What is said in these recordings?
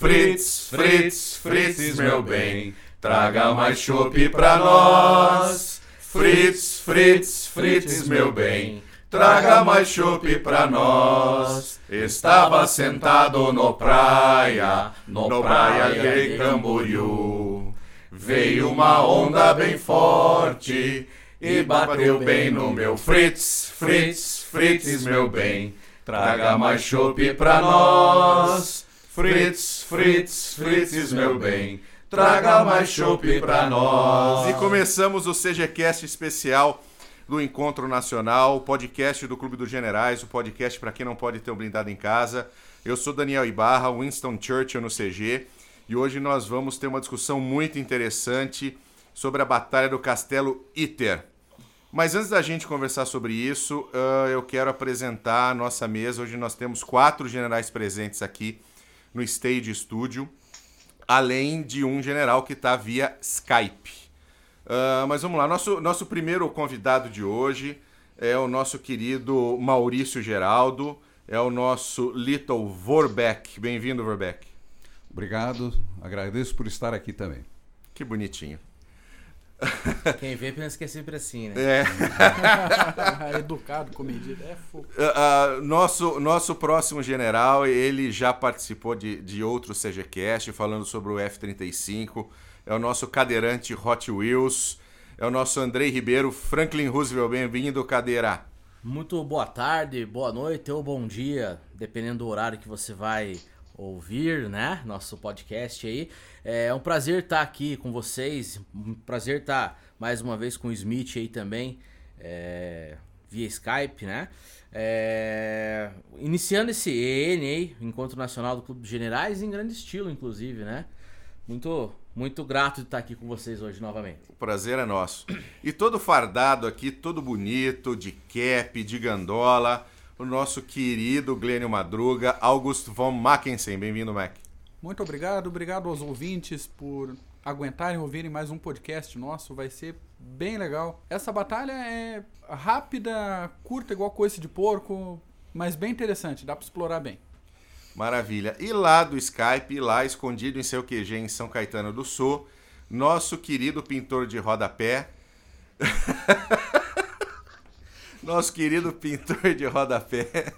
Fritz, Fritz, Fritz, meu bem, traga mais chopp pra nós. Fritz, Fritz, Fritz, meu bem, traga mais chopp pra nós. Estava sentado no praia, no praia de Camboriú. Veio uma onda bem forte e bateu bem no meu Fritz, Fritz, Fritz, meu bem. Traga mais chopp pra nós. Fritz, Fritz, Fritz, meu bem. Traga mais chopp pra nós. E começamos o CGCast especial do Encontro Nacional, o podcast do Clube dos Generais, o podcast para quem não pode ter um blindado em casa. Eu sou Daniel Ibarra, Winston Churchill no CG, e hoje nós vamos ter uma discussão muito interessante sobre a Batalha do Castelo Iter. Mas antes da gente conversar sobre isso, uh, eu quero apresentar a nossa mesa. Hoje nós temos quatro generais presentes aqui no Stage Studio além de um general que está via Skype. Uh, mas vamos lá, nosso, nosso primeiro convidado de hoje é o nosso querido Maurício Geraldo, é o nosso Little Vorbeck. Bem-vindo, Vorbeck. Obrigado, agradeço por estar aqui também. Que bonitinho. Quem vê pensa que é sempre assim, né? É. Educado, comedido, é fogo. Uh, uh, nosso, nosso próximo general, ele já participou de, de outro CGCast falando sobre o F-35. É o nosso cadeirante Hot Wheels. É o nosso Andrei Ribeiro, Franklin Roosevelt. Bem-vindo, cadeira. Muito boa tarde, boa noite ou bom dia, dependendo do horário que você vai ouvir, né? Nosso podcast aí. É um prazer estar aqui com vocês. Um prazer estar mais uma vez com o Smith aí também, é, via Skype, né? É, iniciando esse EN Encontro Nacional do Clube dos Generais, em grande estilo, inclusive, né? Muito, muito grato de estar aqui com vocês hoje novamente. O prazer é nosso. E todo fardado aqui, todo bonito, de cap, de gandola o nosso querido Glênio Madruga, August von Mackensen. Bem-vindo, Mac. Muito obrigado, obrigado aos ouvintes por aguentarem ouvirem mais um podcast nosso, vai ser bem legal. Essa batalha é rápida, curta, igual coice de porco, mas bem interessante, dá para explorar bem. Maravilha. E lá do Skype, lá escondido em seu QG em São Caetano do Sul, nosso querido pintor de rodapé. nosso querido pintor de rodapé,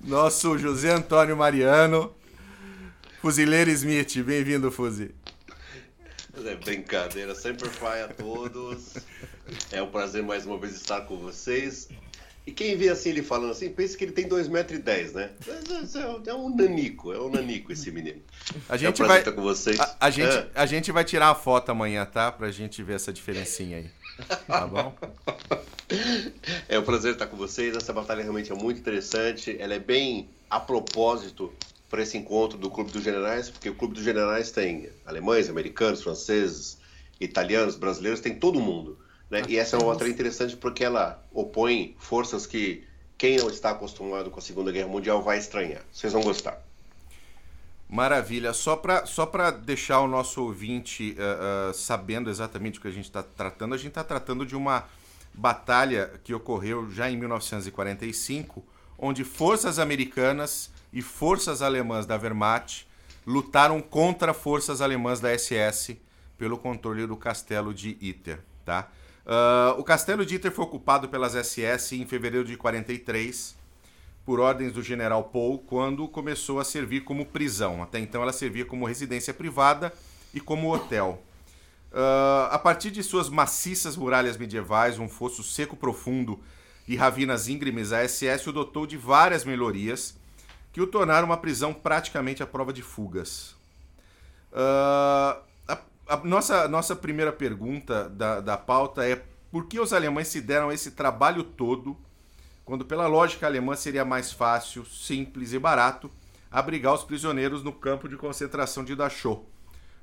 nosso José Antônio Mariano, Fuzileiro Smith. Bem-vindo, Fuzi. É brincadeira, sempre fly a todos. É um prazer mais uma vez estar com vocês. E quem vê assim ele falando assim, pensa que ele tem 2,10m, né? É, é, um nanico, é um nanico esse menino. A gente é um vai estar com vocês. A, a gente, é. a gente vai tirar a foto amanhã, tá? Pra gente ver essa diferencinha aí. Tá bom? É um prazer estar com vocês. Essa batalha realmente é muito interessante. Ela é bem a propósito para esse encontro do Clube dos Generais, porque o Clube dos Generais tem alemães, americanos, franceses, italianos, brasileiros, tem todo mundo. Né? E essa é uma batalha interessante porque ela opõe forças que quem não está acostumado com a Segunda Guerra Mundial vai estranhar. Vocês vão gostar. Maravilha. Só para só deixar o nosso ouvinte uh, uh, sabendo exatamente o que a gente está tratando, a gente está tratando de uma batalha que ocorreu já em 1945, onde forças americanas e forças alemãs da Wehrmacht lutaram contra forças alemãs da SS pelo controle do castelo de Iter. Tá? Uh, o castelo de Iter foi ocupado pelas SS em fevereiro de 43 por ordens do general Paul quando começou a servir como prisão. Até então ela servia como residência privada e como hotel. Uh, a partir de suas maciças muralhas medievais, um fosso seco profundo e ravinas íngremes, a SS o dotou de várias melhorias que o tornaram uma prisão praticamente à prova de fugas. Uh, a, a, nossa, nossa primeira pergunta da, da pauta é por que os alemães se deram esse trabalho todo, quando pela lógica alemã seria mais fácil, simples e barato abrigar os prisioneiros no campo de concentração de Dachau?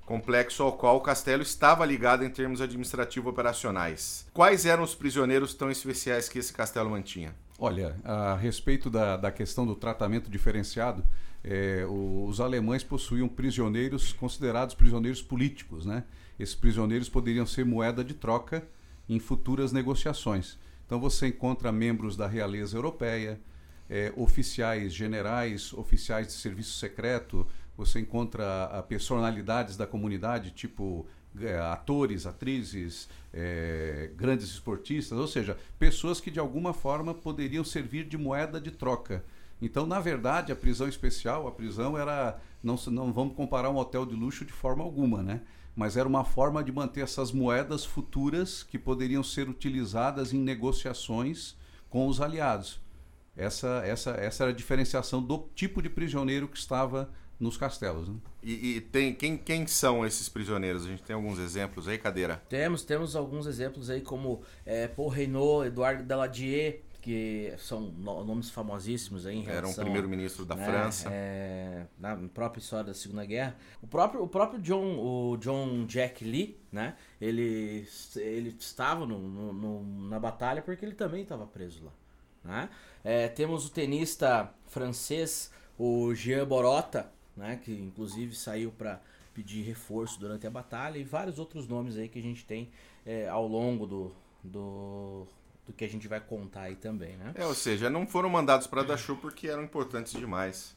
complexo ao qual o castelo estava ligado em termos administrativo-operacionais. Quais eram os prisioneiros tão especiais que esse castelo mantinha? Olha, a respeito da, da questão do tratamento diferenciado, é, os alemães possuíam prisioneiros considerados prisioneiros políticos, né? Esses prisioneiros poderiam ser moeda de troca em futuras negociações. Então você encontra membros da realeza europeia, é, oficiais generais, oficiais de serviço secreto, você encontra a, personalidades da comunidade, tipo é, atores, atrizes, é, grandes esportistas, ou seja, pessoas que de alguma forma poderiam servir de moeda de troca. Então, na verdade, a prisão especial, a prisão era. Não, não vamos comparar um hotel de luxo de forma alguma, né? Mas era uma forma de manter essas moedas futuras que poderiam ser utilizadas em negociações com os aliados. Essa, essa, essa era a diferenciação do tipo de prisioneiro que estava nos castelos. Né? E, e, tem quem, quem são esses prisioneiros? A gente tem alguns exemplos aí, Cadeira? Temos, temos alguns exemplos aí como é, Paul Reynaud, Eduardo Daladier, que são nomes famosíssimos aí em relação... Era um primeiro-ministro da né, França. É, na própria história da Segunda Guerra. O próprio, o próprio John, o John Jack Lee, né? Ele, ele estava no, no, no na batalha porque ele também estava preso lá. Né? É, temos o tenista francês, o Jean Borota, né, que inclusive saiu para pedir reforço durante a batalha, e vários outros nomes aí que a gente tem é, ao longo do, do, do, que a gente vai contar aí também, né? É, ou seja, não foram mandados para Dachau porque eram importantes demais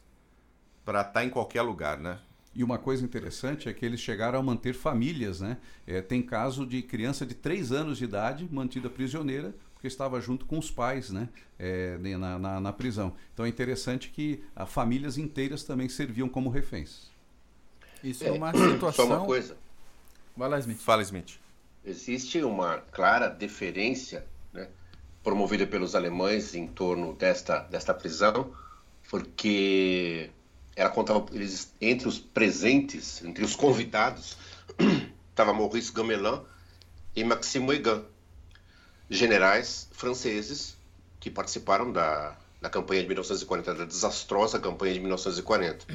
para estar tá em qualquer lugar, né? E uma coisa interessante é que eles chegaram a manter famílias, né? É, tem caso de criança de 3 anos de idade mantida prisioneira porque estava junto com os pais né, é, na, na, na, prisão. Então é interessante que a, famílias inteiras também serviam como reféns. Isso é, é uma situação. Só uma coisa. Vai lá, Smith. Fala, Smith. Existe uma clara deferência né, promovida pelos alemães em torno desta, desta prisão, porque ela contava eles, entre os presentes, entre os convidados, estava Maurice Gamelin e Maxime Weygand generais franceses que participaram da, da campanha de 1940, da desastrosa campanha de 1940.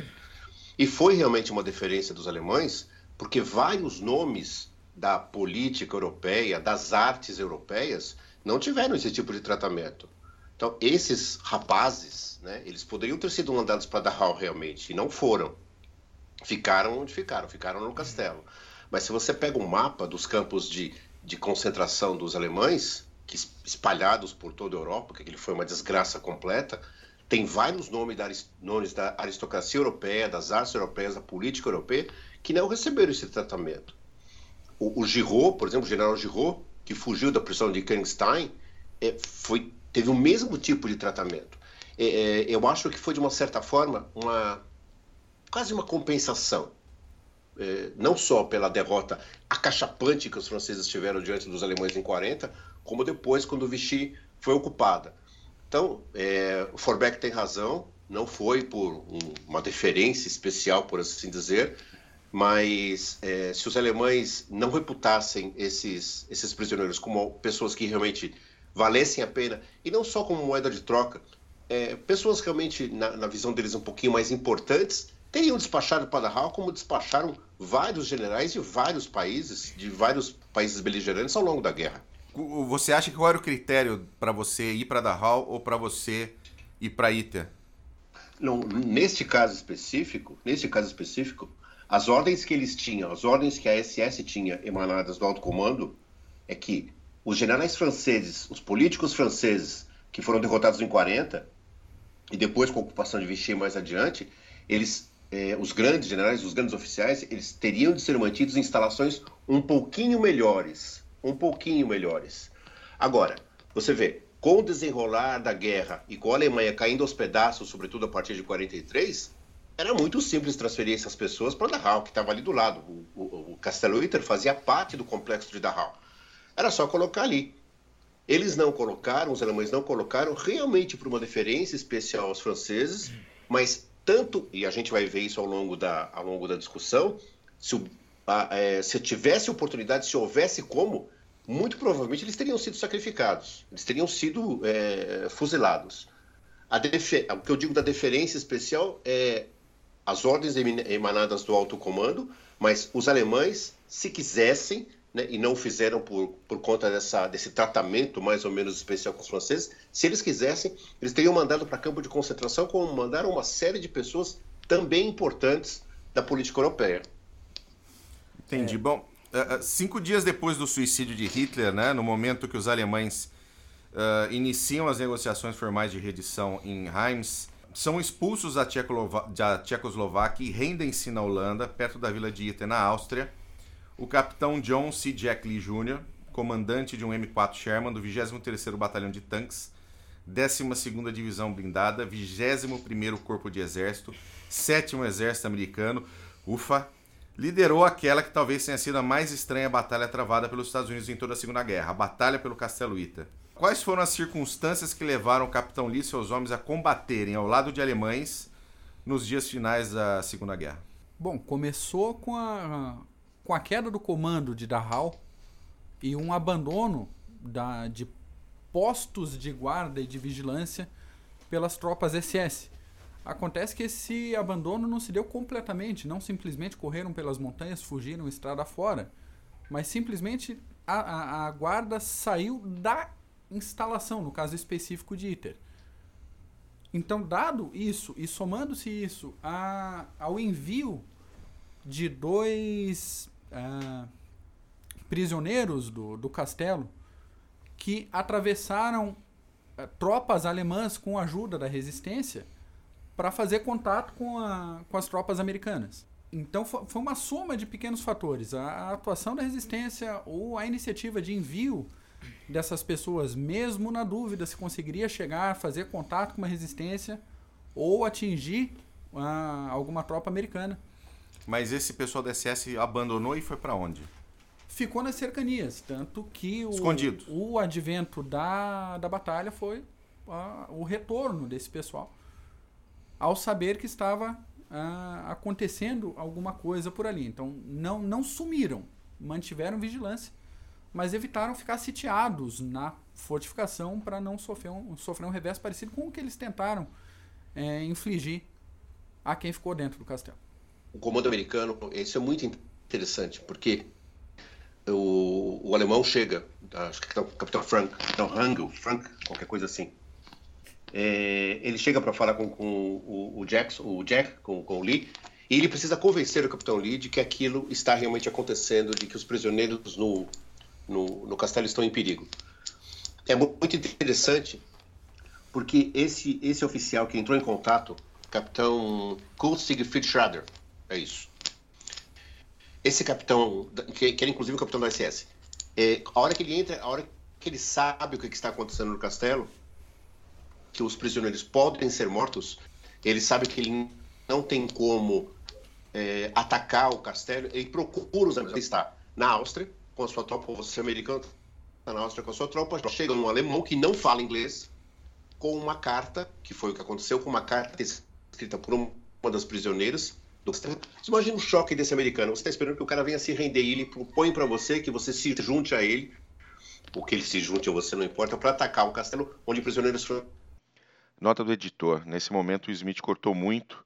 E foi realmente uma deferência dos alemães, porque vários nomes da política europeia, das artes europeias, não tiveram esse tipo de tratamento. Então, esses rapazes, né, eles poderiam ter sido mandados para Dachau realmente, e não foram. Ficaram onde ficaram, ficaram no castelo. Mas se você pega um mapa dos campos de, de concentração dos alemães, que espalhados por toda a Europa, que ele foi uma desgraça completa, tem vários nomes da, nomes da aristocracia europeia, das artes europeias, da política europeia, que não receberam esse tratamento. O, o Giraud, por exemplo, o general Giraud, que fugiu da prisão de Königstein, é, foi, teve o mesmo tipo de tratamento. É, é, eu acho que foi, de uma certa forma, uma quase uma compensação. É, não só pela derrota acachapante que os franceses tiveram diante dos alemães em 40, como depois quando Vichy foi ocupada. Então, é, o Forbeck tem razão, não foi por um, uma deferência especial, por assim dizer, mas é, se os alemães não reputassem esses, esses prisioneiros como pessoas que realmente valessem a pena, e não só como moeda de troca, é, pessoas realmente, na, na, visão deles, um pouquinho mais importantes, teriam despachado para Dachau como despacharam vários generais de vários países, de vários países beligerantes ao longo da guerra. Você acha que qual era o critério para você ir para Dachau ou para você ir para Iter? Não, neste caso específico, neste caso específico, as ordens que eles tinham, as ordens que a SS tinha emanadas do alto comando, é que os generais franceses, os políticos franceses que foram derrotados em 40 e depois com a ocupação de Vichy mais adiante, eles, eh, os grandes generais, os grandes oficiais, eles teriam de ser mantidos em instalações um pouquinho melhores um pouquinho melhores. Agora, você vê, com o desenrolar da guerra e com a Alemanha caindo aos pedaços, sobretudo a partir de 43, era muito simples transferir essas pessoas para Dachau, que estava ali do lado. O, o, o Castelo Itter fazia parte do complexo de Dachau. Era só colocar ali. Eles não colocaram, os alemães não colocaram, realmente por uma deferência especial aos franceses, mas tanto, e a gente vai ver isso ao longo da, ao longo da discussão, se, o, a, é, se tivesse oportunidade, se houvesse como, muito provavelmente eles teriam sido sacrificados, eles teriam sido é, fuzilados. O que eu digo da deferência especial é as ordens emanadas do alto comando, mas os alemães, se quisessem, né, e não fizeram por, por conta dessa, desse tratamento mais ou menos especial com os franceses, se eles quisessem, eles teriam mandado para campo de concentração, como mandaram uma série de pessoas também importantes da política europeia. Entendi. É. Bom, uh, cinco dias depois do suicídio de Hitler, né, no momento que os alemães uh, iniciam as negociações formais de redição em Reims, são expulsos da, Tchecoslováquia, da Tchecoslováquia e rendem-se na Holanda, perto da vila de Iten, na Áustria. O capitão John C. Jack Lee Jr., comandante de um M4 Sherman do 23º Batalhão de Tanques, 12ª Divisão Blindada, 21º Corpo de Exército, 7º Exército Americano, ufa, liderou aquela que talvez tenha sido a mais estranha batalha travada pelos Estados Unidos em toda a Segunda Guerra, a Batalha pelo Castelo Ita. Quais foram as circunstâncias que levaram o capitão Lee e seus homens a combaterem ao lado de alemães nos dias finais da Segunda Guerra? Bom, começou com a, com a queda do comando de Dachau e um abandono da, de postos de guarda e de vigilância pelas tropas SS. Acontece que esse abandono não se deu completamente, não simplesmente correram pelas montanhas, fugiram estrada fora, mas simplesmente a, a, a guarda saiu da instalação, no caso específico de ITER. Então, dado isso e somando-se isso a, ao envio de dois uh, prisioneiros do, do castelo que atravessaram uh, tropas alemãs com a ajuda da resistência para fazer contato com, a, com as tropas americanas. Então foi uma soma de pequenos fatores. A, a atuação da resistência ou a iniciativa de envio dessas pessoas, mesmo na dúvida se conseguiria chegar, fazer contato com uma resistência ou atingir uh, alguma tropa americana. Mas esse pessoal da SS abandonou e foi para onde? Ficou nas cercanias, tanto que o, Escondido. o advento da, da batalha foi uh, o retorno desse pessoal, ao saber que estava uh, acontecendo alguma coisa por ali. Então não, não sumiram, mantiveram vigilância mas evitaram ficar sitiados na fortificação para não sofrer um, sofrer um revés parecido com o que eles tentaram é, infligir a quem ficou dentro do castelo. O comando americano, isso é muito interessante, porque o, o alemão chega, acho que é o capitão Frank, não, Hangel, Frank, qualquer coisa assim. É, ele chega para falar com, com o, o, Jackson, o Jack, com, com o Lee, e ele precisa convencer o capitão Lee de que aquilo está realmente acontecendo, de que os prisioneiros no, no, no castelo estão em perigo. É muito interessante porque esse, esse oficial que entrou em contato, capitão Kurt Siegfried Schrader, é isso. Esse capitão, que, que era inclusive o capitão da SS, é, a hora que ele entra, a hora que ele sabe o que, que está acontecendo no castelo, que os prisioneiros podem ser mortos, ele sabe que ele não tem como é, atacar o castelo, ele procura os amigos. Ele está na Áustria, com a sua tropa, você americano está na Áustria com a sua tropa, chega um alemão que não fala inglês, com uma carta, que foi o que aconteceu, com uma carta escrita por uma das prisioneiras. Do... Você imagina o choque desse americano. Você está esperando que o cara venha se render e ele põe para você que você se junte a ele, o que ele se junte a você não importa, para atacar o castelo onde prisioneiros foram. Nota do editor: nesse momento o Smith cortou muito.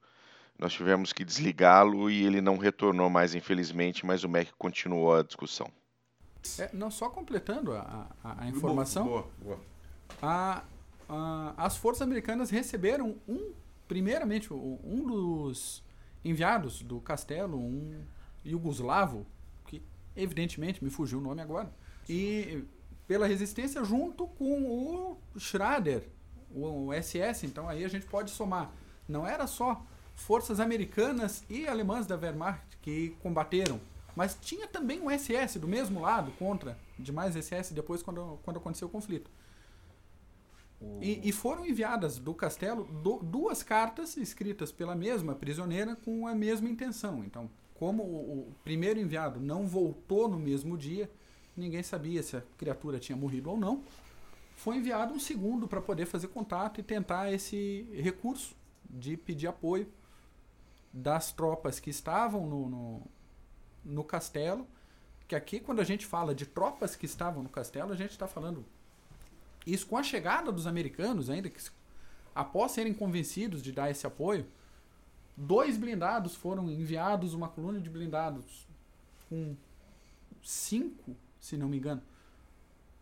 Nós tivemos que desligá-lo e ele não retornou mais, infelizmente, mas o Mac continuou a discussão. É, não, só completando a, a, a informação. Boa, boa. A, as forças americanas receberam um, primeiramente, um dos enviados do castelo, um iugoslavo, que evidentemente me fugiu o nome agora, e pela resistência junto com o Schrader, o SS. Então aí a gente pode somar. Não era só forças americanas e alemãs da Wehrmacht que combateram mas tinha também um SS do mesmo lado contra demais SS depois quando, quando aconteceu o conflito. E, e, foram enviadas do castelo do, duas cartas escritas pela mesma prisioneira com a mesma intenção. Então, como o, o, primeiro enviado não voltou no mesmo dia, ninguém sabia se a criatura tinha morrido ou não. Foi enviado um segundo para poder fazer contato e tentar esse recurso de pedir apoio das tropas que estavam no, no no castelo, que aqui quando a gente fala de tropas que estavam no castelo, a gente está falando isso com a chegada dos americanos ainda, que após serem convencidos de dar esse apoio, dois blindados foram enviados, uma coluna de blindados com cinco, se não me engano,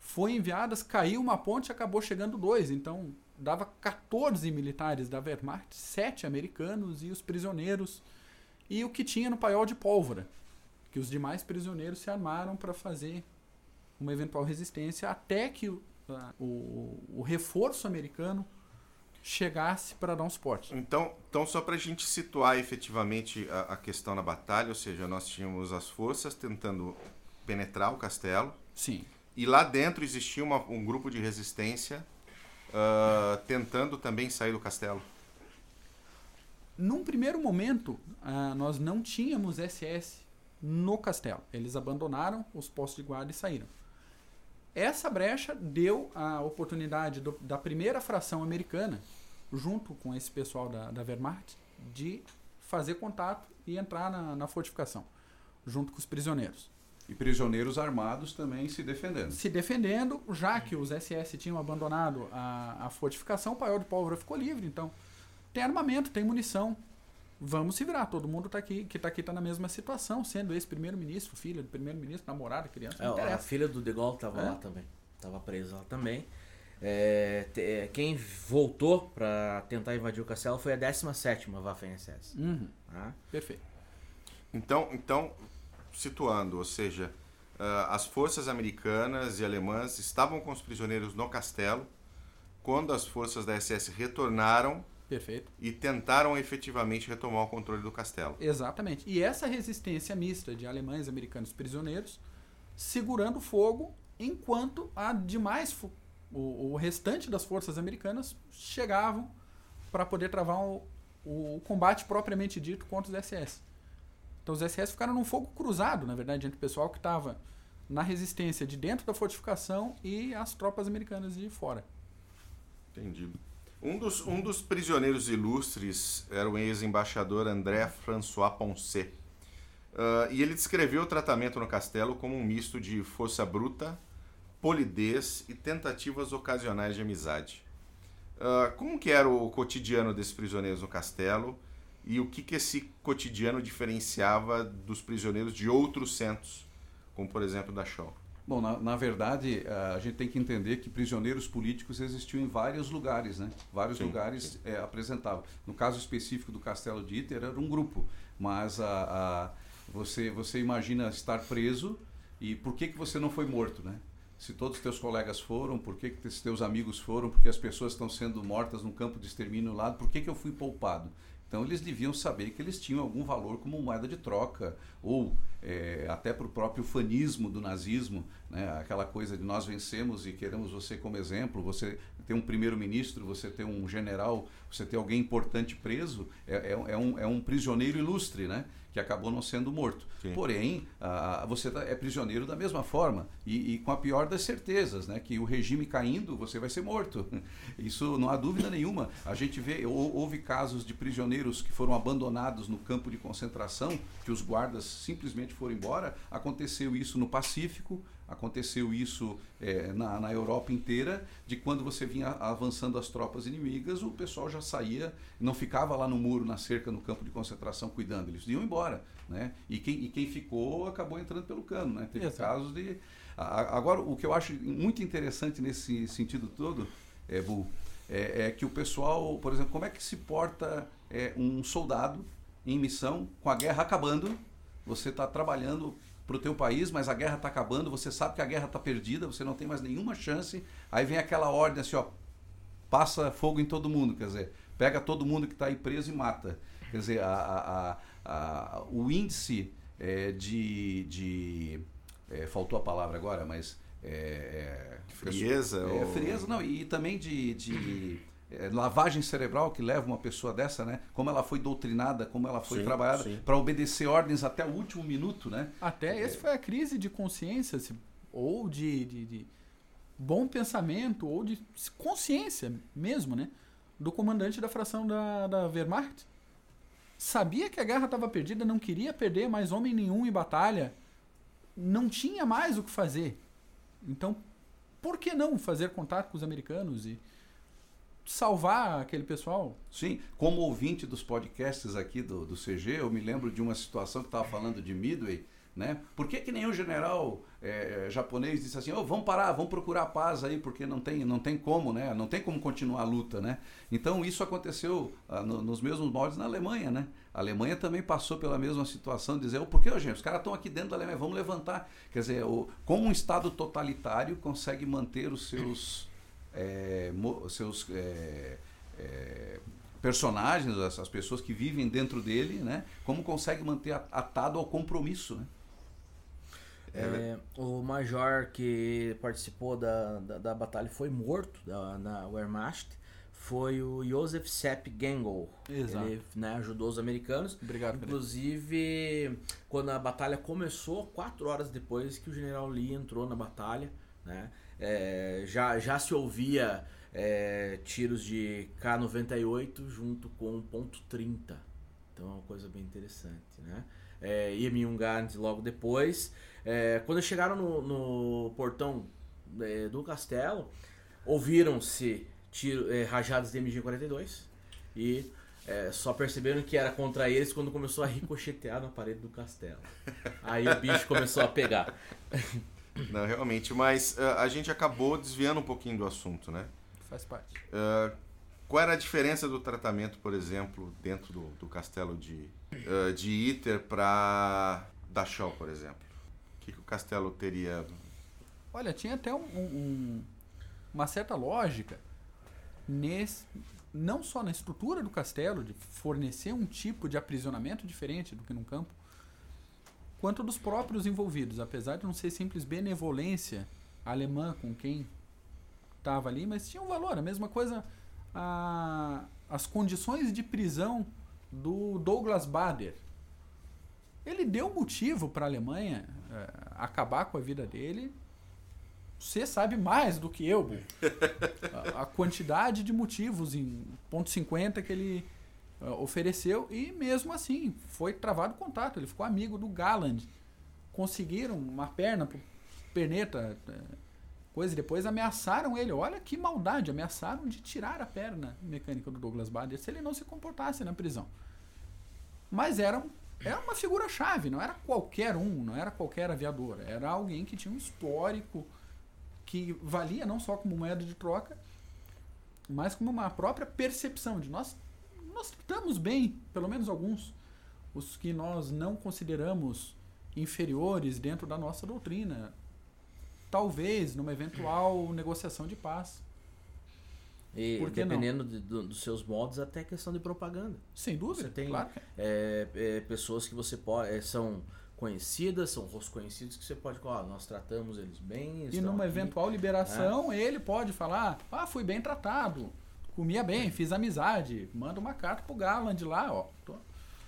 foi enviadas, caiu uma ponte, acabou chegando dois, então dava 14 militares da Wehrmacht, sete americanos e os prisioneiros e o que tinha no paiol de pólvora que os demais prisioneiros se armaram para fazer uma eventual resistência até que o, o, o reforço americano chegasse para dar um suporte. Então, então só para a gente situar efetivamente a, a, questão na batalha, ou seja, nós tínhamos as forças tentando penetrar o castelo. Sim. E lá dentro existia uma, um grupo de resistência uh, tentando também sair do castelo. Num primeiro momento, uh, nós não tínhamos SS no castelo. Eles abandonaram os postos de guarda e saíram. Essa brecha deu a oportunidade do, da primeira fração americana junto com esse pessoal da, da Wehrmacht, de fazer contato e entrar na, na fortificação, junto com os prisioneiros. E prisioneiros armados também se defendendo. Se defendendo, já que os SS tinham abandonado a, a fortificação, o paiol de pólvora ficou livre. Então, tem armamento, tem munição. Vamos se virar. Todo mundo tá aqui, que está aqui está na mesma situação, sendo esse primeiro-ministro, filho do primeiro-ministro, namorada, criança. É, a filha do De Gaulle estava é? lá também. Estava presa lá também. É, te, é, quem voltou para tentar invadir o castelo foi a 17 Waffen-SS. Uhum. Ah. Perfeito. Então, então, situando, ou seja, uh, as forças americanas e alemãs estavam com os prisioneiros no castelo quando as forças da SS retornaram Perfeito. e tentaram efetivamente retomar o controle do castelo. Exatamente. E essa resistência mista de alemães, americanos prisioneiros segurando fogo enquanto a demais o, o restante das forças americanas chegavam para poder travar o, o, combate propriamente dito contra os SS. Então os SS ficaram num fogo cruzado, na verdade, entre o pessoal que estava na resistência de dentro da fortificação e as tropas americanas de fora. Entendi. Um dos, um dos prisioneiros ilustres era o ex-embaixador André François Poncet. Uh, e ele descreveu o tratamento no castelo como um misto de força bruta, polidez e tentativas ocasionais de amizade. Uh, como que era o cotidiano desses prisioneiros no castelo e o que, que esse cotidiano diferenciava dos prisioneiros de outros centros, como por exemplo da Shaw? Bom, na, na, verdade, a gente tem que entender que prisioneiros políticos existiam em vários lugares, né? Vários sim, lugares. É, apresentavam. No caso específico do Castelo de Iter, era um grupo, mas a, a, você, você imagina estar preso e por que, que você não foi morto, né? se todos os teus colegas foram, por que, que os teus amigos foram, porque as pessoas estão sendo mortas num campo de extermínio lá, por que, que eu fui poupado? Então eles deviam saber que eles tinham algum valor como moeda de troca, ou é, até para o próprio fanismo do nazismo, né? aquela coisa de nós vencemos e queremos você como exemplo, você ter um primeiro-ministro, você ter um general, você ter alguém importante preso, é, é, é, um, é um prisioneiro ilustre, né? que acabou não sendo morto. Sim. Porém, a, você tá, é prisioneiro da mesma forma e, e, com a pior das certezas, né? que o regime caindo, você vai ser morto. Isso não há dúvida nenhuma. A gente vê, houve casos de prisioneiros que foram abandonados no campo de concentração, que os guardas simplesmente foram embora. Aconteceu isso no Pacífico, Aconteceu isso é, na, na Europa inteira, de quando você vinha avançando as tropas inimigas, o pessoal já saía, não ficava lá no muro, na cerca, no campo de concentração cuidando, eles iam embora. Né? E, quem, e quem ficou acabou entrando pelo cano. Né? Teve Exato. casos de. Agora, o que eu acho muito interessante nesse sentido todo, é, Bu, é, é que o pessoal, por exemplo, como é que se porta é, um soldado em missão com a guerra acabando, você está trabalhando para o teu país, mas a guerra está acabando, você sabe que a guerra está perdida, você não tem mais nenhuma chance. Aí vem aquela ordem assim, ó, passa fogo em todo mundo, quer dizer, pega todo mundo que está aí preso e mata. Quer dizer, a, a, a, o índice é, de. de é, faltou a palavra agora, mas. É, é frieza? É, ou... frieza, não, e também de, de é, lavagem cerebral que leva uma pessoa dessa, né? Como ela foi doutrinada, como ela foi sim, trabalhada para obedecer ordens até o último minuto, né? Até é, esse foi a crise de consciência, ou de, de, de, bom pensamento, ou de consciência mesmo, né? Do comandante da fração da, da Wehrmacht. Sabia que a guerra estava perdida, não queria perder mais homem nenhum em batalha, não tinha mais o que fazer. Então, por que não fazer contato com os americanos e salvar aquele pessoal. Sim, como ouvinte dos podcasts aqui do, do CG, eu me lembro de uma situação que estava falando de Midway, né? Por que, que nenhum general é, japonês disse assim, oh, vamos parar, vamos procurar paz aí, porque não tem, não tem como, né? Não tem como continuar a luta, né? Então isso aconteceu ah, no, nos mesmos moldes na Alemanha, né? A Alemanha também passou pela mesma situação, dizer, oh, por que, oh, gente, os caras estão aqui dentro da Alemanha, vamos levantar. Quer dizer, o, como um Estado totalitário consegue manter os seus é, seus é, é, personagens, as, as pessoas que vivem dentro dele, né? Como consegue manter a- atado ao compromisso, né? É, o major que participou da, da, da batalha foi morto da, na Wehrmacht. Foi o Joseph Sepp Gengel. Exato. Ele né, ajudou os americanos. Obrigado, Felipe. Inclusive, quando a batalha começou, quatro horas depois que o general Lee entrou na batalha, né, é, já, já se ouvia é, tiros de K-98 junto com ponto .30. Então é uma coisa bem interessante, né? É, e Myungard logo depois. É, quando chegaram no, no portão é, do castelo, ouviram-se é, rajadas de MG-42 e é, só perceberam que era contra eles quando começou a ricochetear na parede do castelo. Aí o bicho começou a pegar. Não, realmente, mas ah, a gente acabou desviando um pouquinho do assunto, né? Faz parte. Ah, qual era a diferença do tratamento, por exemplo, dentro do, do castelo de, ah, de Iter para Dachau, por exemplo? O que, que o castelo teria? Olha, tinha até um- um- uma certa lógica nesse, não só na estrutura do castelo, de fornecer um tipo de aprisionamento diferente do que num campo, quanto dos próprios envolvidos, apesar de não ser simples benevolência alemã com quem estava ali, mas tinha um valor. A mesma coisa, a- as condições de prisão do Douglas Bader. Ele deu motivo para a Alemanha eh, acabar com a vida dele. Você sabe mais do que eu, a, a quantidade de motivos em ponto .50 que ele ofereceu e mesmo assim foi travado o contato. Ele ficou amigo do Galland. Conseguiram uma perna pro perneta, eh, coisa e depois ameaçaram ele. Olha que maldade, ameaçaram de tirar a perna mecânica do Douglas Bader se ele não se comportasse na prisão. Mas era, era uma figura-chave, não era qualquer um, não era qualquer aviador. Era alguém que tinha um histórico que valia não só como moeda de troca, mas como uma própria percepção de nós nós tratamos bem, pelo menos alguns, os que nós não consideramos inferiores dentro da nossa doutrina. Talvez numa eventual negociação de paz. E dependendo de- do- dos seus modos, até questão de propaganda. Sem dúvida, Você tem claro. é, é, pessoas que você pode. é, são conhecidas, são rostos conhecidos que você pode falar, "Ah, nós tratamos eles bem. E numa aqui." eventual liberação, ele pode falar: ah, fui bem tratado, comia bem, fiz amizade, manda uma carta pro Garland lá, ó. Tô,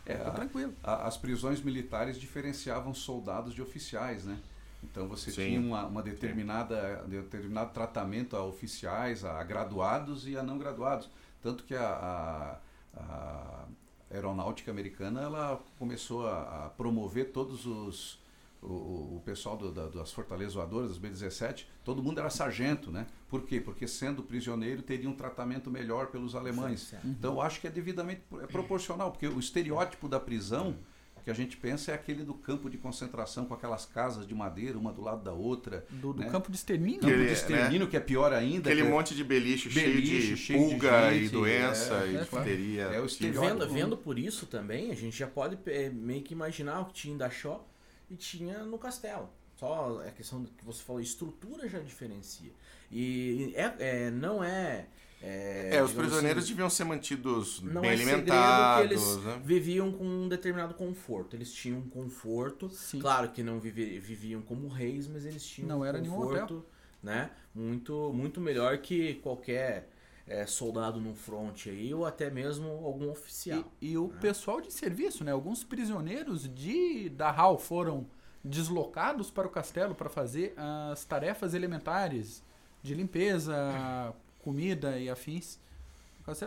É, tô a- tranquilo. a- as prisões militares diferenciavam soldados de oficiais, né? Então você Sim. tinha uma, uma determinada determinado tratamento a oficiais, a graduados e a não graduados. Tanto que a, a- a aeronáutica americana ela começou a, a promover todos os o, o- o pessoal do- da- das fortalezas voadoras, das B-17, todo mundo era sargento, né? Por quê? Porque sendo prisioneiro teria um tratamento melhor pelos alemães. Certo. Então eu acho que é devidamente é proporcional, porque o estereótipo da prisão que a gente pensa é aquele do campo de concentração com aquelas casas de madeira, uma do lado da outra. Do, do né? campo de extermínio. Campo de extermínio, que é pior ainda. Aquele que é- monte de beliche, Beliche, cheio de cheio de pulga e gente, doença é, e é, difteria. É o E estereótipo. vendo, vendo por isso também, a gente já pode é, meio que imaginar o que tinha em Dachau e tinha no castelo. Só a questão do que você falou, estrutura já diferencia. E é, é, não é. É, É, os digamos prisioneiros assim, deviam ser mantidos não bem é segredo que alimentados, eles né? viviam com um determinado conforto. Eles tinham um conforto. Sim. Claro que não vive- viviam como reis, mas eles tinham Não um era nenhum conforto, né? Muito, muito melhor que qualquer é, soldado no front aí, ou até mesmo algum oficial. E, e o pessoal de serviço, né? Alguns prisioneiros de Dachau foram deslocados para o castelo para fazer as tarefas elementares de limpeza, comida e afins.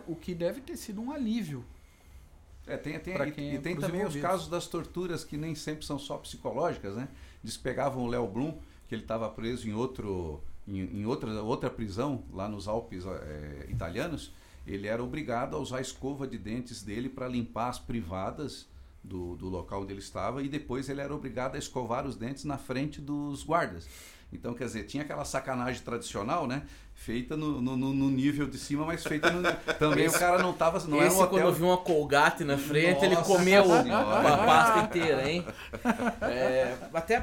O que deve ter sido um alívio. É, tem, tem, e, quem e é tem também os casos das torturas que nem sempre são só psicológicas, né? Eles pegavam o Léo Blum, que ele estava preso em outro em, em outra, outra prisão lá nos Alpes eh, italianos, ele era obrigado a usar a escova de dentes dele para limpar as privadas do, do local onde ele estava e depois ele era obrigado a escovar os dentes na frente dos guardas. Então, quer dizer, tinha aquela sacanagem tradicional, né? Feita no, no, no nível de cima, mas feita no, também Esse- o cara não tava. Não Esse, era um quando hotel. viu uma Colgate na frente, ele Nossa comeu Senhora. a pasta inteira, hein? É, até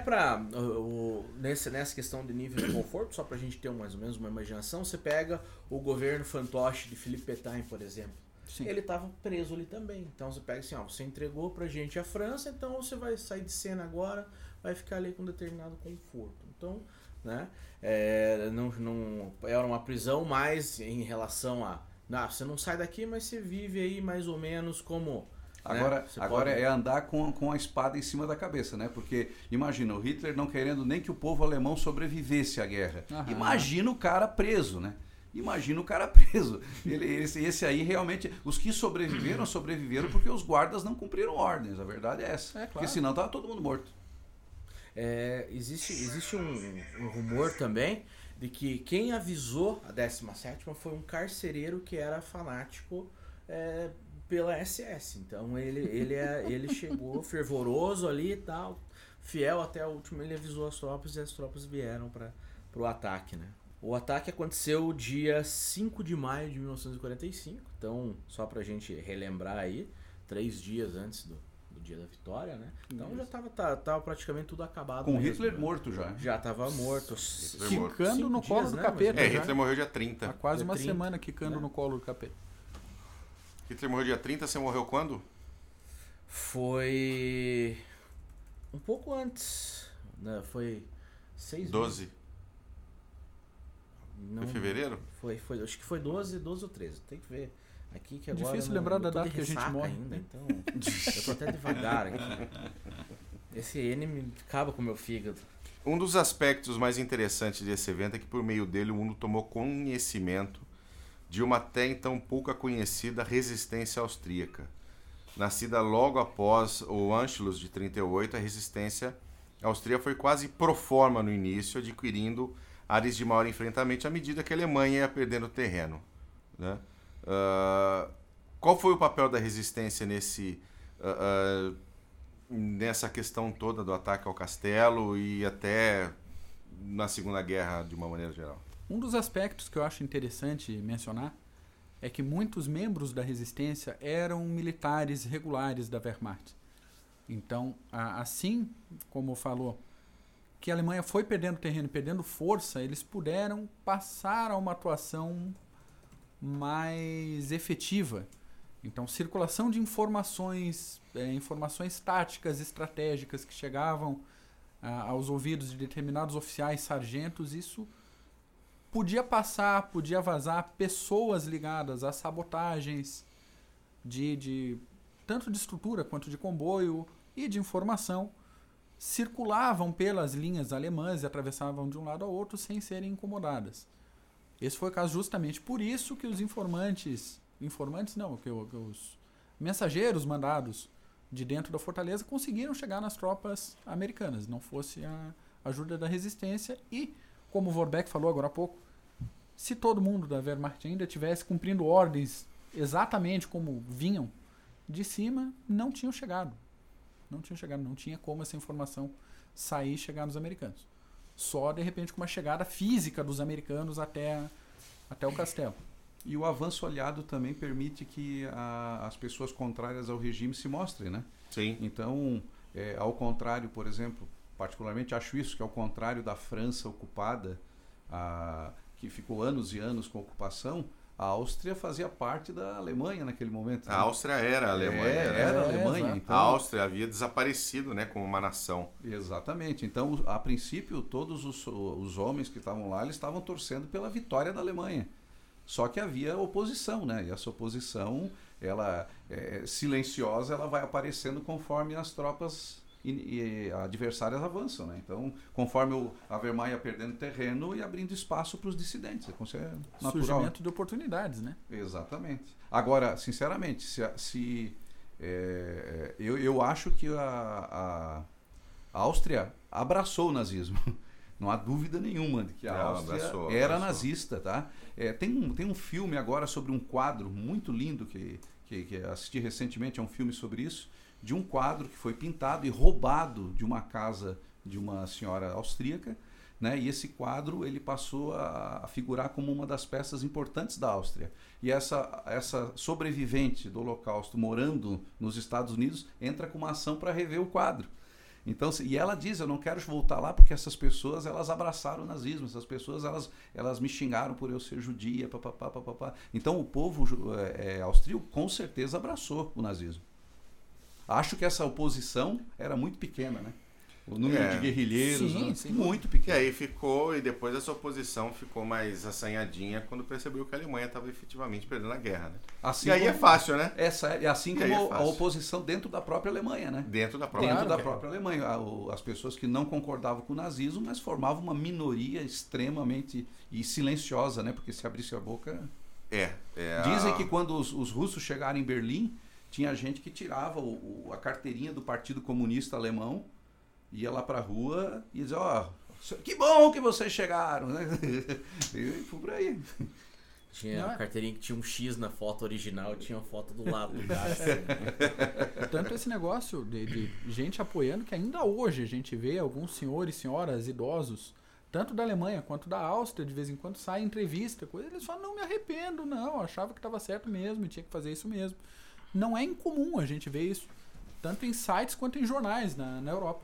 o- nesse, nessa questão de nível de conforto, só pra gente ter mais ou menos uma imaginação, você pega o governo fantoche de Philippe Pétain, por exemplo. Sim. Ele tava preso ali também. Então você pega assim, ó, você entregou pra gente a França, então você vai sair de cena agora, vai ficar ali com determinado conforto. Então, né? É, não, não, era uma prisão mais em relação a. Ah, você não sai daqui, mas você vive aí mais ou menos como. né? Agora, Você agora pode- é andar com, com a espada em cima da cabeça, né? Porque imagina, o Hitler não querendo nem que o povo alemão sobrevivesse à guerra. Aham. Imagina o cara preso, né? Imagina o cara preso. Ele, esse, esse aí realmente. Os que sobreviveram, sobreviveram porque os guardas não cumpriram ordens. A verdade é essa. É, claro. Porque senão tava todo mundo morto. É, existe existe um, um rumor também de que quem avisou a 17 foi um carcereiro que era fanático é, pela SS. Então ele, ele, é, ele chegou fervoroso ali e tal, fiel até o último. Ele avisou as tropas e as tropas vieram para o ataque. Né? O ataque aconteceu dia 5 de maio de 1945. Então, só pra gente relembrar aí, três dias antes do, do dia da vitória, né? Então já tava, tá- tava praticamente tudo acabado. Com mesmo, Hitler né? morto já. Já tava morto. Quicando no colo dias, do né, capeta. É, já. Hitler morreu dia Há 30. quase Dia uma 30, semana quicando né? no colo do capeta. Hitler morreu dia 30, você morreu quando? Foi um pouco antes. Né? Foi seis 12. Não, Foi fevereiro? Foi, foi, acho que foi 12, 12 ou 13. Tem que ver. Aqui que agora. Difícil não- lembrar da data que a gente morre. Ainda, então, eu tô até devagar aqui. Esse N me acaba com o meu fígado. Um dos aspectos mais interessantes desse evento é que por meio dele o mundo tomou conhecimento de uma até então pouca conhecida resistência austríaca. Nascida logo após o Anschluss de 38, a resistência austríaca foi quase pro forma no início, adquirindo áreas de maior enfrentamento à medida que a Alemanha ia perdendo terreno. Né? Ah, qual foi o papel da resistência nesse ah, ah, nessa questão toda do ataque ao castelo e até na Segunda Guerra de uma maneira geral? Um dos aspectos que eu acho interessante mencionar é que muitos membros da resistência eram militares regulares da Wehrmacht. Então, assim como falou que a Alemanha foi perdendo terreno, perdendo força, eles puderam passar a uma atuação mais efetiva. Então, circulação de informações, eh, informações táticas, estratégicas que chegavam ah, aos ouvidos de determinados oficiais, sargentos, isso podia passar, podia vazar pessoas ligadas a sabotagens de, de tanto de estrutura quanto de comboio e de informação circulavam pelas linhas alemãs e atravessavam de um lado ao outro sem serem incomodadas. Esse foi o caso justamente por isso que os informantes, informantes não, que, que os mensageiros mandados de dentro da fortaleza conseguiram chegar nas tropas americanas, não fosse a ajuda da resistência e como o Vorbeck falou agora há pouco, se todo mundo da Wehrmacht ainda tivesse cumprindo ordens exatamente como vinham de cima, não tinham chegado. Não tinham chegado, não tinha como essa informação sair e chegar nos americanos. Só de repente com uma chegada física dos americanos até, até o castelo. E o avanço aliado também permite que a- as pessoas contrárias ao regime se mostrem, né? Sim. Então, é, ao contrário, por exemplo, particularmente acho isso, que ao contrário da França ocupada, a- que ficou anos e anos com ocupação, a Áustria fazia parte da Alemanha naquele momento. A né? Áustria era a Alemanha. É, né? era a Alemanha. Então, A Áustria havia desaparecido né, como uma nação. Exatamente. Então, a princípio, todos os, os homens que estavam lá, eles estavam torcendo pela vitória da Alemanha. Só que havia oposição, né? E essa oposição, ela é, silenciosa, ela vai aparecendo conforme as tropas in- e adversárias avançam, né? Então, conforme o, a Wehrmacht ia perdendo terreno e abrindo espaço para os dissidentes. Isso é natural. Surgimento de oportunidades, né? Exatamente. Agora, sinceramente, se, se é, eu, eu acho que a, a Áustria abraçou o nazismo. Não há dúvida nenhuma de que a Áustria abraçou, era abraçou. nazista, tá? É, tem, um, tem um filme agora sobre um quadro muito lindo que, que, que assisti recentemente, é um filme sobre isso, de um quadro que foi pintado e roubado de uma casa de uma senhora austríaca, né? E esse quadro ele passou a, a figurar como uma das peças importantes da Áustria. E essa, essa sobrevivente do Holocausto morando nos Estados Unidos entra com uma ação para rever o quadro. Então, e ela diz, eu não quero voltar lá porque essas pessoas elas abraçaram o nazismo, essas pessoas elas, elas me xingaram por eu ser judia, papapá, papapá. Então o povo é, austríaco com certeza abraçou o nazismo. Acho que essa oposição era muito pequena, né? O número é. de guerrilheiros, sim, né? sim, muito pequeno. E aí ficou, e depois essa oposição ficou mais assanhadinha quando percebeu que a Alemanha estava efetivamente perdendo a guerra, né? Assim e aí como, é fácil, né? Essa, e assim como é a oposição dentro da própria Alemanha, né? Dentro da própria, dentro da própria Alemanha. As pessoas que não concordavam com o nazismo, mas formavam uma minoria extremamente e silenciosa, né? Porque se abrisse a boca... É. é Dizem a... que quando os, os russos chegaram em Berlim, tinha gente que tirava o, o, a carteirinha do Partido Comunista Alemão ia lá pra rua e dizia, ó, oh, que bom que vocês chegaram, né? E fui por aí. Tinha a é? carteirinha que tinha um X na foto original, tinha uma foto do lado do Tanto esse negócio de, de, gente apoiando que ainda hoje a gente vê alguns senhores e senhoras idosos, tanto da Alemanha quanto da Áustria, de vez em quando sai entrevista, coisa, eles falam, não me arrependo, não, achava que estava certo mesmo e tinha que fazer isso mesmo. Não é incomum a gente ver isso, tanto em sites quanto em jornais na, na Europa.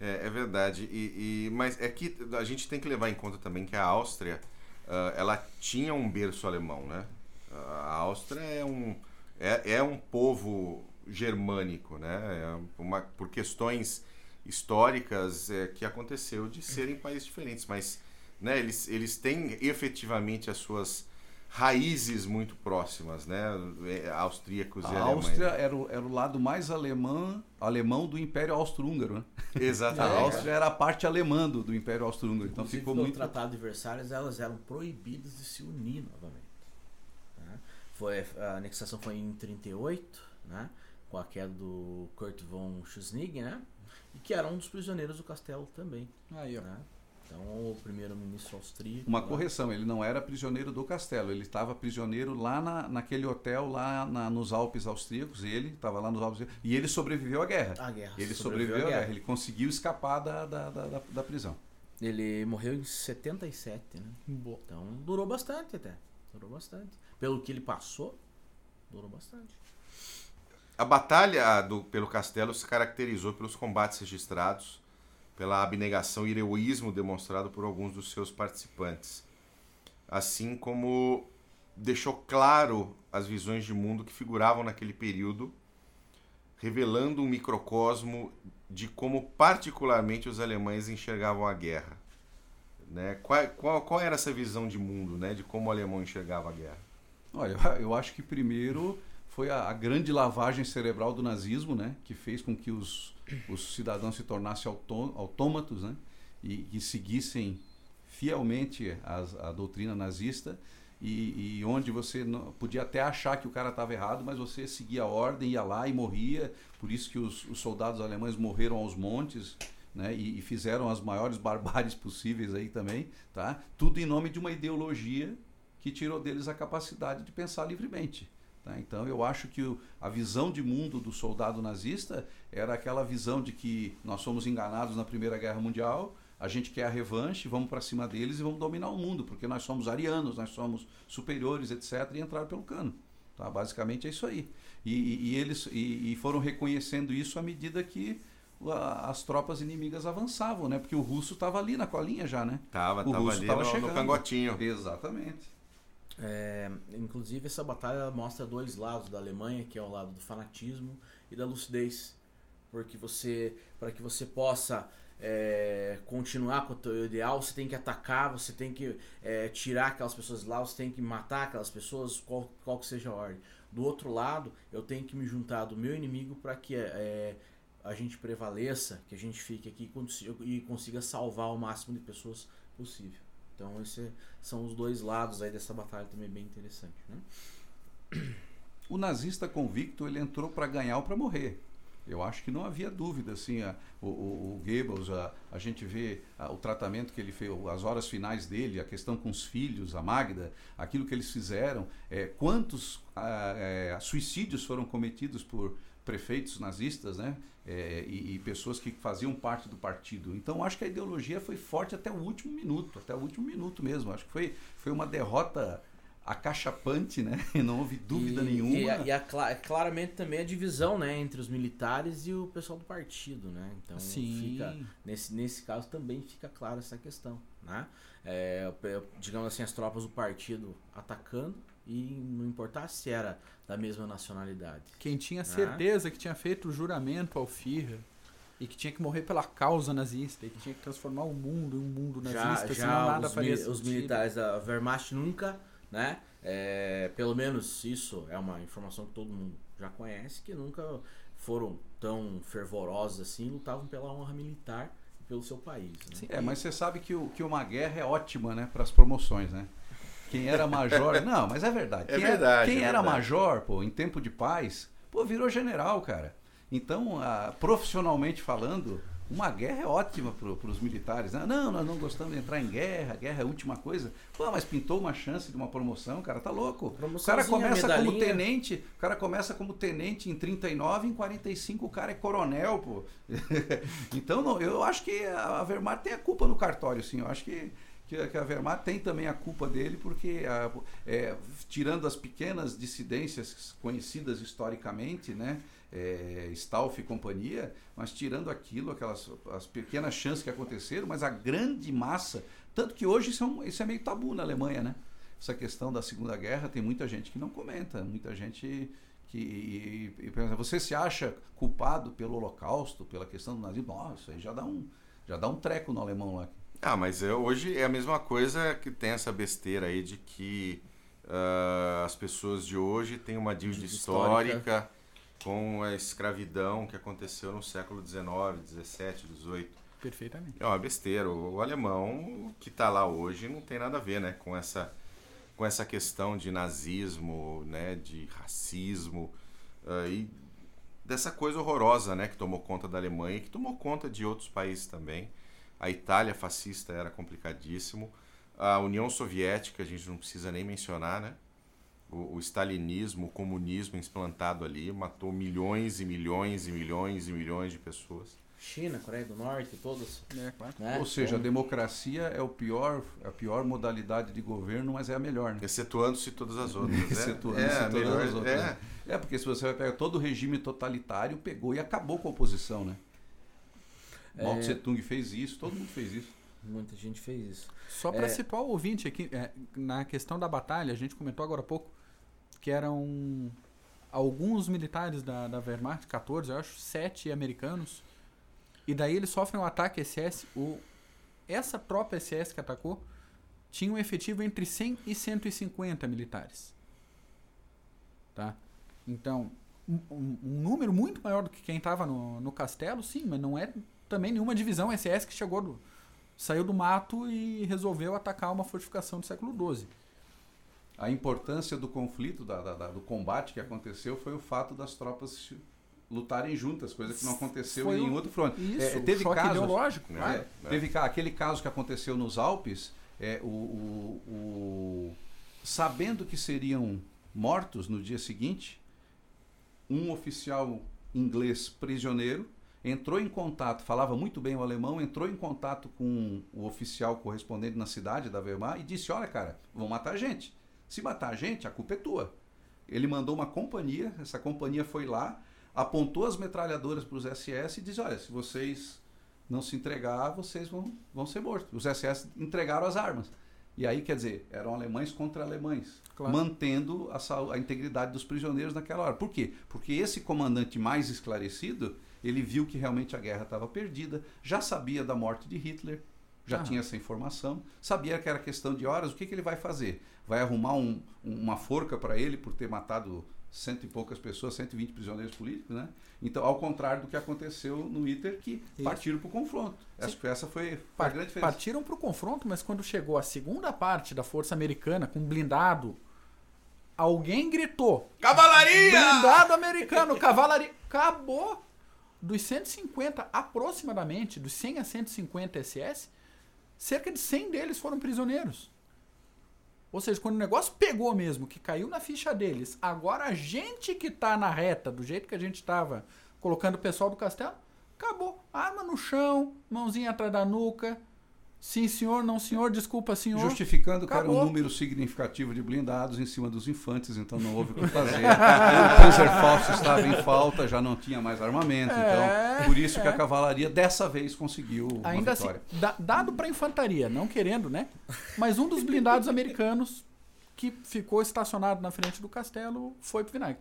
É, é verdade. E, e, mas é que a gente tem que levar em conta também que a Áustria uh, ela tinha um berço alemão, né? A Áustria é um, é, é um povo germânico, né? É uma, por questões históricas é, que aconteceu de serem países diferentes, mas né, eles, eles têm efetivamente as suas raízes muito próximas, né? É, austríacos a e alemães. A Áustria era o, era o lado mais alemão, alemão do Império Austro-Húngaro, né? Exatamente. A Áustria era a parte alemã do, do Império Austro-Húngaro, então ficou no muito... Tratado de Versalhes, elas eram proibidas de se unir novamente. Né? Foi, a anexação foi em 38, né? Com a queda do Kurt von Schuschnigg, né? E que era um dos prisioneiros do castelo também. Aí, ó. Né? Então, o primeiro-ministro austríaco. Uma correção, ele não era prisioneiro do castelo, ele estava prisioneiro lá na, naquele hotel, lá na, nos Alpes austríacos. Ele estava lá nos Alpes e ele sobreviveu à guerra. A guerra. Ele sobreviveu, sobreviveu à guerra. guerra. ele conseguiu escapar da, da, da, da, prisão. Ele morreu em 77, né? Boa. Então, durou bastante até. Durou bastante. Pelo que ele passou, durou bastante. A batalha do, pelo castelo se caracterizou pelos combates registrados pela abnegação e heroísmo demonstrado por alguns dos seus participantes, assim como deixou claro as visões de mundo que figuravam naquele período, revelando um microcosmo de como particularmente os alemães enxergavam a guerra. Né? Qual, qual, qual era essa visão de mundo, né? de como o alemão enxergava a guerra? Olha, eu acho que primeiro foi a, a grande lavagem cerebral do nazismo, né? que fez com que os os cidadãos se tornassem autômatos né? e, e seguissem fielmente a doutrina nazista e, e, onde você não, podia até achar que o cara estava errado, mas você seguia a ordem, ia lá e morria. Por isso que os, os soldados alemães morreram aos montes né? e, e, fizeram as maiores barbáries possíveis aí também. Tá? Tudo em nome de uma ideologia que tirou deles a capacidade de pensar livremente. Tá? Então eu acho que o, a visão de mundo do soldado nazista era aquela visão de que nós somos enganados na Primeira Guerra Mundial, a gente quer a revanche, vamos para cima deles e vamos dominar o mundo, porque nós somos arianos, nós somos superiores, etc., e entraram pelo cano. Tá? Basicamente é isso aí. E, e, e eles e, e, foram reconhecendo isso à medida que as tropas inimigas avançavam, né? Porque o russo estava ali na colinha já, né? Tava, o tava ali tava no, chegando. no cangotinho. Exatamente. É, inclusive essa batalha mostra dois lados da Alemanha, que é o lado do fanatismo e da lucidez, porque você, para que você possa é, continuar com o teu ideal, você tem que atacar, você tem que é, tirar aquelas pessoas lá, você tem que matar aquelas pessoas, qual, qual que seja a ordem. Do outro lado, eu tenho que me juntar do meu inimigo para que é, a gente prevaleça, que a gente fique aqui e consiga salvar o máximo de pessoas possível. Então esses são os dois lados aí dessa batalha também bem interessante, né? O nazista convicto ele entrou para ganhar ou para morrer. Eu acho que não havia dúvida, assim, a, o, o, Goebbels, a, a gente vê a, o tratamento que ele fez, as horas finais dele, a questão com os filhos, a Magda, aquilo que eles fizeram, é, quantos é, suicídios foram cometidos por, prefeitos nazistas, né? É, e, e, pessoas que faziam parte do partido. Então acho que a ideologia foi forte até o último minuto, até o último minuto mesmo. Acho que foi, foi uma derrota acachapante, né? E não houve dúvida e, nenhuma. E, a, e a, claramente também a divisão, né, entre os militares e o pessoal do partido, né? Então Sim. fica nesse nesse caso também fica clara essa questão, né? É, digamos assim as tropas do partido atacando e não importar se era da mesma nacionalidade. Quem tinha né? certeza que tinha feito o juramento ao Führer e que tinha que morrer pela causa nazista e que tinha que transformar o mundo em um mundo nazista, já, já nada os, faria mi, os militares da Wehrmacht nunca né? É, pelo menos isso é uma informação que todo mundo já conhece, que nunca foram tão fervorosos assim, lutavam pela honra militar e pelo seu país. Né? Sim, é, mas você sabe que, o, que uma guerra é ótima, né, para as promoções, né? Quem era major, não, mas é verdade. É quem verdade. Era, quem é era verdade. major, pô, em tempo de paz, pô, virou general, cara. Então, a, profissionalmente falando, uma guerra é ótima para os militares. Né? Não, nós não gostamos de entrar em guerra, guerra é a última coisa. Pô, mas pintou uma chance de uma promoção, cara, tá louco. O cara começa medalhinha. como tenente, o cara começa como tenente em 39, em 45 o cara é coronel, pô. então, não, eu acho que a Wehrmacht tem a culpa no cartório, sim. Eu acho que que, a Wehrmacht tem também a culpa dele, porque a, é, tirando as pequenas dissidências conhecidas historicamente, né, é, Stauf e companhia, mas tirando aquilo, aquelas as pequenas chances que aconteceram, mas a grande massa, tanto que hoje isso é, um, isso é meio tabu na Alemanha, né? Essa questão da Segunda Guerra tem muita gente que não comenta, muita gente que e, e, você se acha culpado pelo Holocausto, pela questão do nazismo, nossa, aí já dá um já dá um treco no alemão lá. Ah, mas hoje é a mesma coisa que tem essa besteira aí de que uh, as pessoas de hoje têm uma dívida histórica, histórica com a escravidão que aconteceu no século XIX, XVII, XVIII. Perfeitamente. É uma besteira. O, o alemão que está lá hoje não tem nada a ver né, com, essa, com essa questão de nazismo, né, de racismo uh, e dessa coisa horrorosa né, que tomou conta da Alemanha e que tomou conta de outros países também. A Itália fascista era complicadíssimo. A União Soviética, a gente não precisa nem mencionar, né? o, o stalinismo, o comunismo implantado ali, matou milhões e milhões e milhões e milhões de pessoas. China, Coreia do Norte, todos. É, claro. né? Ou seja, a democracia é o pior, a pior modalidade de governo, mas é a melhor. Né? Excetuando-se todas as outras. Né? Excetuando-se é, todas melhor, as outras. É. Né? é, porque se você vai pegar todo o regime totalitário, pegou e acabou com a oposição, né? É... Mao Tse Tung fez isso, todo mundo fez isso. Muita gente fez isso. Só para é... situar o ouvinte aqui, é, na questão da batalha, a gente comentou agora há pouco, que eram alguns militares da, da Wehrmacht, 14, eu acho, 7 americanos. E daí eles sofrem um ataque SS. O, essa tropa SS que atacou tinha um efetivo entre 100 e 150 militares. Tá? Então, um, um, número muito maior do que quem estava no, no castelo, sim, mas não é também nenhuma divisão SS que chegou do, saiu do mato e resolveu atacar uma fortificação do século XII a importância do conflito, da, da, do combate que aconteceu, foi o fato das tropas lutarem juntas, coisa que não aconteceu foi em outro fronte. Isso, é, teve choque casos, ideológico. Né? É, teve aquele caso que aconteceu nos Alpes, é, o, o, o, sabendo que seriam mortos no dia seguinte, um oficial inglês prisioneiro entrou em contato, falava muito bem o alemão, entrou em contato com o oficial correspondente na cidade da Weimar e disse: Olha, cara, vão matar a gente. Se matar a gente, a culpa é tua. Ele mandou uma companhia, essa companhia foi lá, apontou as metralhadoras para os SS e disse: Olha, se vocês não se entregar, vocês vão, vão ser mortos. Os SS entregaram as armas. E aí, quer dizer, eram alemães contra alemães, claro. mantendo a, a, integridade dos prisioneiros naquela hora. Por quê? Porque esse comandante mais esclarecido, ele viu que realmente a guerra estava perdida, já sabia da morte de Hitler, já ah. tinha essa informação, sabia que era questão de horas, o que, que ele vai fazer? Vai arrumar um, uma forca para ele por ter matado cento e poucas pessoas, 120 prisioneiros políticos, né? Então, ao contrário do que aconteceu no ITER, que Isso. partiram para o confronto. Essa, essa foi, foi a grande diferença. Partiram para o confronto, mas quando chegou a segunda parte da força americana com blindado, alguém gritou: Cavalaria! Blindado americano, cavalaria! Acabou! Dos 150, aproximadamente, dos 100 a 150 SS, cerca de 100 deles foram prisioneiros. Ou seja, quando o negócio pegou mesmo, que caiu na ficha deles, agora a gente que tá na reta, do jeito que a gente tava colocando o pessoal do castelo, acabou. Arma no chão, mãozinha atrás da nuca. Sim, senhor, não, senhor, desculpa, senhor. Justificando que era um Acabou. número significativo de blindados em cima dos infantes, então não houve o que fazer. o Panzer Falso estava em falta, já não tinha mais armamento, É, então por isso que é. a cavalaria dessa vez conseguiu uma Ainda assim, dado para infantaria, não querendo, né? Mas um dos blindados americanos que ficou estacionado na frente do castelo foi pro vinagre.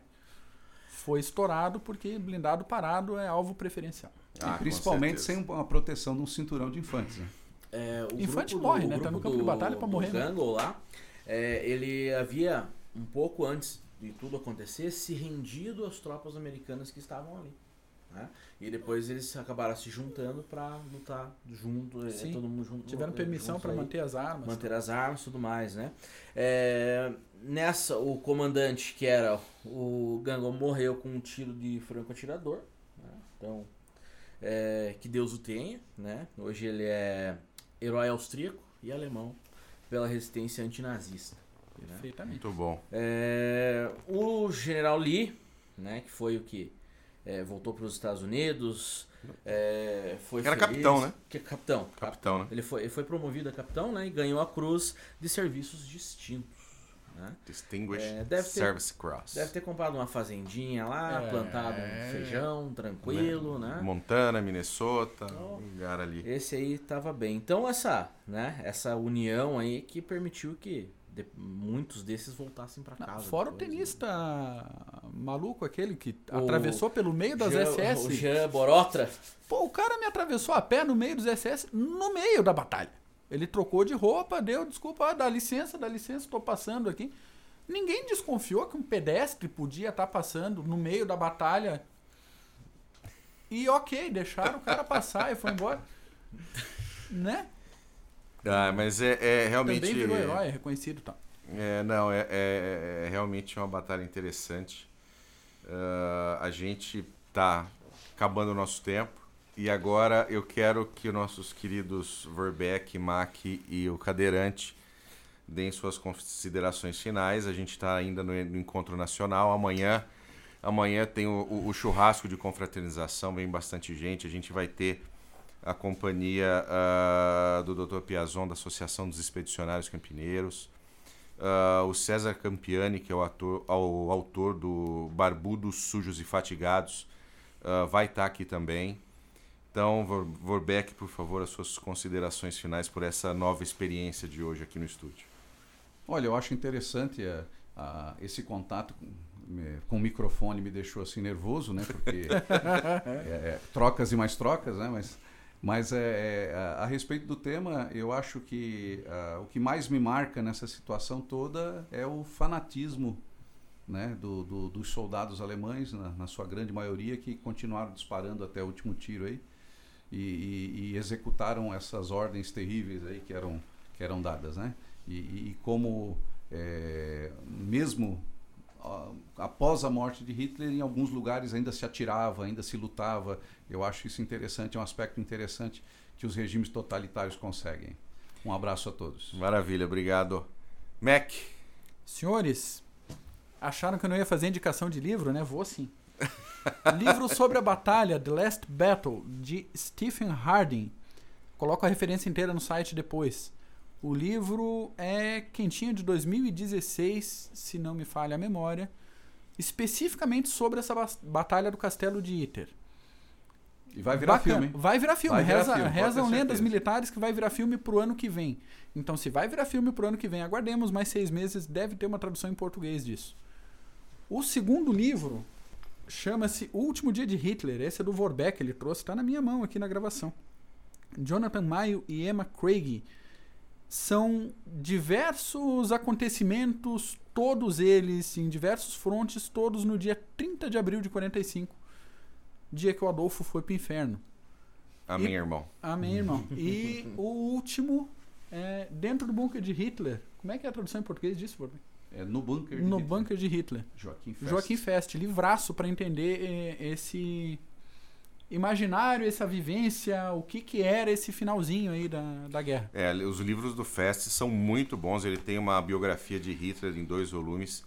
Foi estourado porque blindado parado é alvo preferencial. Ah, e principalmente sem uma proteção de um cinturão de infantes. Né? É, o Infante morre, do- né? Tá no campo de do- batalha pra morrer, né? Gangle lá, é, ele havia, um pouco antes de tudo acontecer, se rendido às tropas americanas que estavam ali. né? E depois eles acabaram se juntando pra lutar junto, é, Sim. todo mundo junto. Tiveram é, permissão para manter as armas. manter as armas e tudo mais, né? É, nessa, o comandante, que era o Gangle, morreu com um tiro de franco-atirador. né? Então, é, que Deus o tenha, né? Hoje ele é herói austríaco e alemão pela resistência antinazista. né? Perfeitamente. Muito bom. É, o general Lee, né, que foi o que é, voltou para os Estados Unidos, é, foi Era feliz- capitão, né? Que, capitão, Capitão, né? Ele foi, ele foi promovido a capitão, né, e ganhou a cruz de serviços distintos. Né? Distinguished É, deve ter- Service Cross. Deve ter comprado uma fazendinha lá, É. plantado um feijão, tranquilo, né? Montana, Minnesota, Então, um lugar ali. Esse aí tava bem. Então essa, né, essa união aí que permitiu que de- muitos desses voltassem para Não, casa. fora o depois, né? tenista maluco aquele que O atravessou pelo meio das Jean- SS. O Jean Borotra. Pô, o cara me atravessou a pé no meio dos SS, no meio da batalha. Ele trocou de roupa, deu desculpa, ah, dá licença, dá licença, tô passando aqui. Ninguém desconfiou que um pedestre podia estar passando no meio da batalha. E ok, deixaram o cara passar e foi embora. Né? Ah, mas é, é realmente. Também virou herói, é reconhecido tal. É, não, é, é- é realmente uma batalha interessante. Ah, a gente tá acabando o nosso tempo e agora eu quero que os nossos queridos Verbeck, Mac e o Cadeirante deem suas considerações finais. A gente está ainda no, encontro nacional. Amanhã, amanhã tem o, o- o churrasco de confraternização, vem bastante gente. A gente vai ter a companhia ah, do Dr. Piazon, da Associação dos Expedicionários Campineiros. Ah, o César Campiani, que é o, ator, o autor do Barbudos, Sujos e Fatigados, ah, vai estar aqui também. Então, Vor- Vorbeck, por favor, as suas considerações finais por essa nova experiência de hoje aqui no estúdio. Olha, eu acho interessante eh, a- esse contato com, me- com o microfone me deixou assim nervoso, né? Porque é, é, trocas e mais trocas, né? Mas, mas é, é, a, a respeito do tema, eu acho que ah, o que mais me marca nessa situação toda é o fanatismo né, do, do- dos soldados alemães, na, na sua grande maioria, que continuaram disparando até o último tiro aí e, e- e executaram essas ordens terríveis aí que eram, que eram dadas, né? E, e- e como é, mesmo após a morte de Hitler, em alguns lugares ainda se atirava, ainda se lutava. Eu acho isso interessante, é um aspecto interessante que os regimes totalitários conseguem. Um abraço a todos. Maravilha, obrigado. Mac, Senhores, acharam que eu não ia fazer indicação de livro, né? Vou sim. Livro sobre a batalha The Last Battle, de Stephen Harding. Coloco a referência inteira no site depois. O livro é quentinho de 2016, se não me falha a memória, especificamente sobre essa batalha do castelo de Iter. E vai virar Bacana. filme. hein? Vai virar filme. Vai virar Reza, filme, rezam lendas militares que vai virar filme pro ano que vem. Então, se vai virar filme pro ano que vem, aguardemos mais seis meses, deve ter uma tradução em português disso. O segundo livro chama-se O Último Dia de Hitler. Esse é do Vorbeck, ele trouxe, está na minha mão aqui na gravação. Jonathan Mayo e Emma Craig. São diversos acontecimentos, todos eles em diversos frontes, todos no dia 30 de abril de 45, dia que o Adolfo foi pro inferno. amém, E- irmão. Amém, irmão. E o último, é, dentro do bunker de Hitler. Como é que é a tradução em português disso, Vorbeck? É no bunker. de No Hitler. bunker de Hitler. Joaquim Fest. Joaquim Fest, livraço para entender eh, esse imaginário, essa vivência, o que, que era esse finalzinho aí da, da guerra. É, os livros do Fest são muito bons. Ele tem uma biografia de Hitler em dois volumes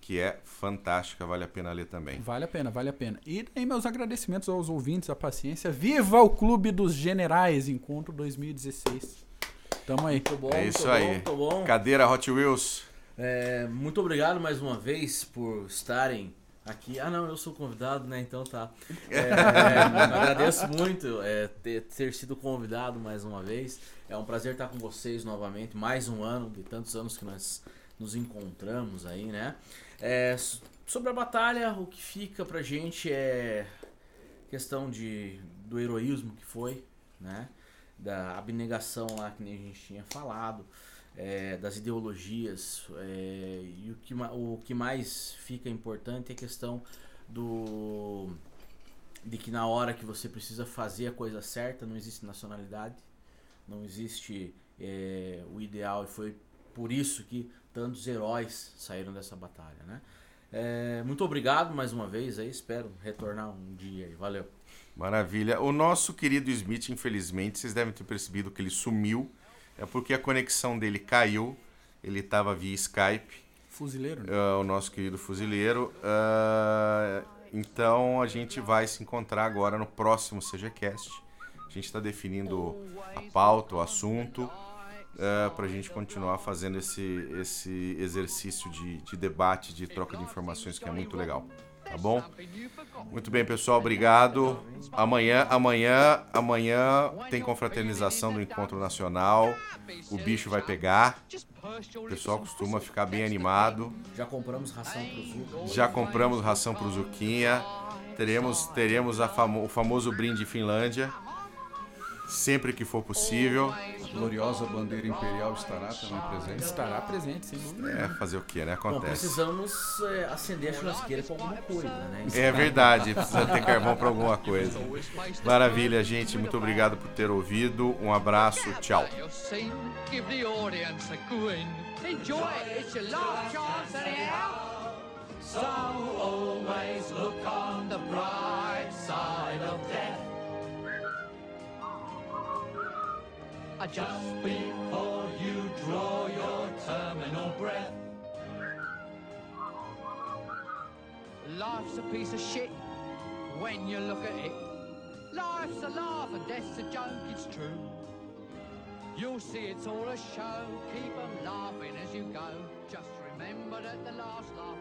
que é fantástica, vale a pena ler também. Vale a pena, vale a pena. E aí meus agradecimentos aos ouvintes, a paciência. Viva o Clube dos Generais, encontro 2016. Tamo aí. Muito bom, é muito isso bom, aí. muito bom. Cadeira Hot Wheels. É, muito obrigado mais uma vez por estarem aqui. Ah, não, eu sou convidado, né? Então tá. É, agradeço muito é, ter, ter sido convidado mais uma vez. É um prazer estar com vocês novamente. Mais um ano, de tantos anos que nós nos encontramos aí, né? É, sobre a batalha, o que fica pra gente é questão de, do heroísmo que foi, né? Da abnegação lá que nem a gente tinha falado é, das ideologias é, e o que, o que mais fica importante é a questão do de que na hora que você precisa fazer a coisa certa não existe nacionalidade não existe é, o ideal e foi por isso que tantos heróis saíram dessa batalha né? É, muito obrigado mais uma vez aí espero retornar um dia aí valeu. Maravilha. O nosso querido Smith infelizmente vocês devem ter percebido que ele sumiu é porque a conexão dele caiu. Ele estava via Skype. Fuzileiro? Né? Uh, o nosso querido fuzileiro. Uh, então a gente vai se encontrar agora no próximo CGCast. A gente está definindo a pauta, o assunto, uh, eh, para a gente continuar fazendo esse, esse exercício de, de debate, de troca de informações que é muito legal. Tá bom? Muito bem, pessoal, obrigado. Amanhã, amanhã, amanhã tem confraternização do encontro nacional. O bicho vai pegar. O pessoal costuma ficar bem animado. Já compramos ração pro Zuca. Já compramos ração pro Zuquinha. Teremos, teremos famo, o famoso brinde Finlândia sempre que for possível. Gloriosa bandeira imperial estará também presente? Estará presente, sem dúvida. É, fazer o que, né? Acontece. Bom, precisamos é, acender a churrasqueira com alguma coisa, né? É verdade, precisa ter carvão para alguma coisa. Maravilha, gente. Muito obrigado por ter ouvido. Um abraço, tchau. So always look on the bright side of death. Just before you draw your terminal breath. Life's a piece of shit when you look at it. Life's a laugh and death's a joke, it's true. You'll see it's all a show, Keep 'em laughing as you go. Just remember that the last laugh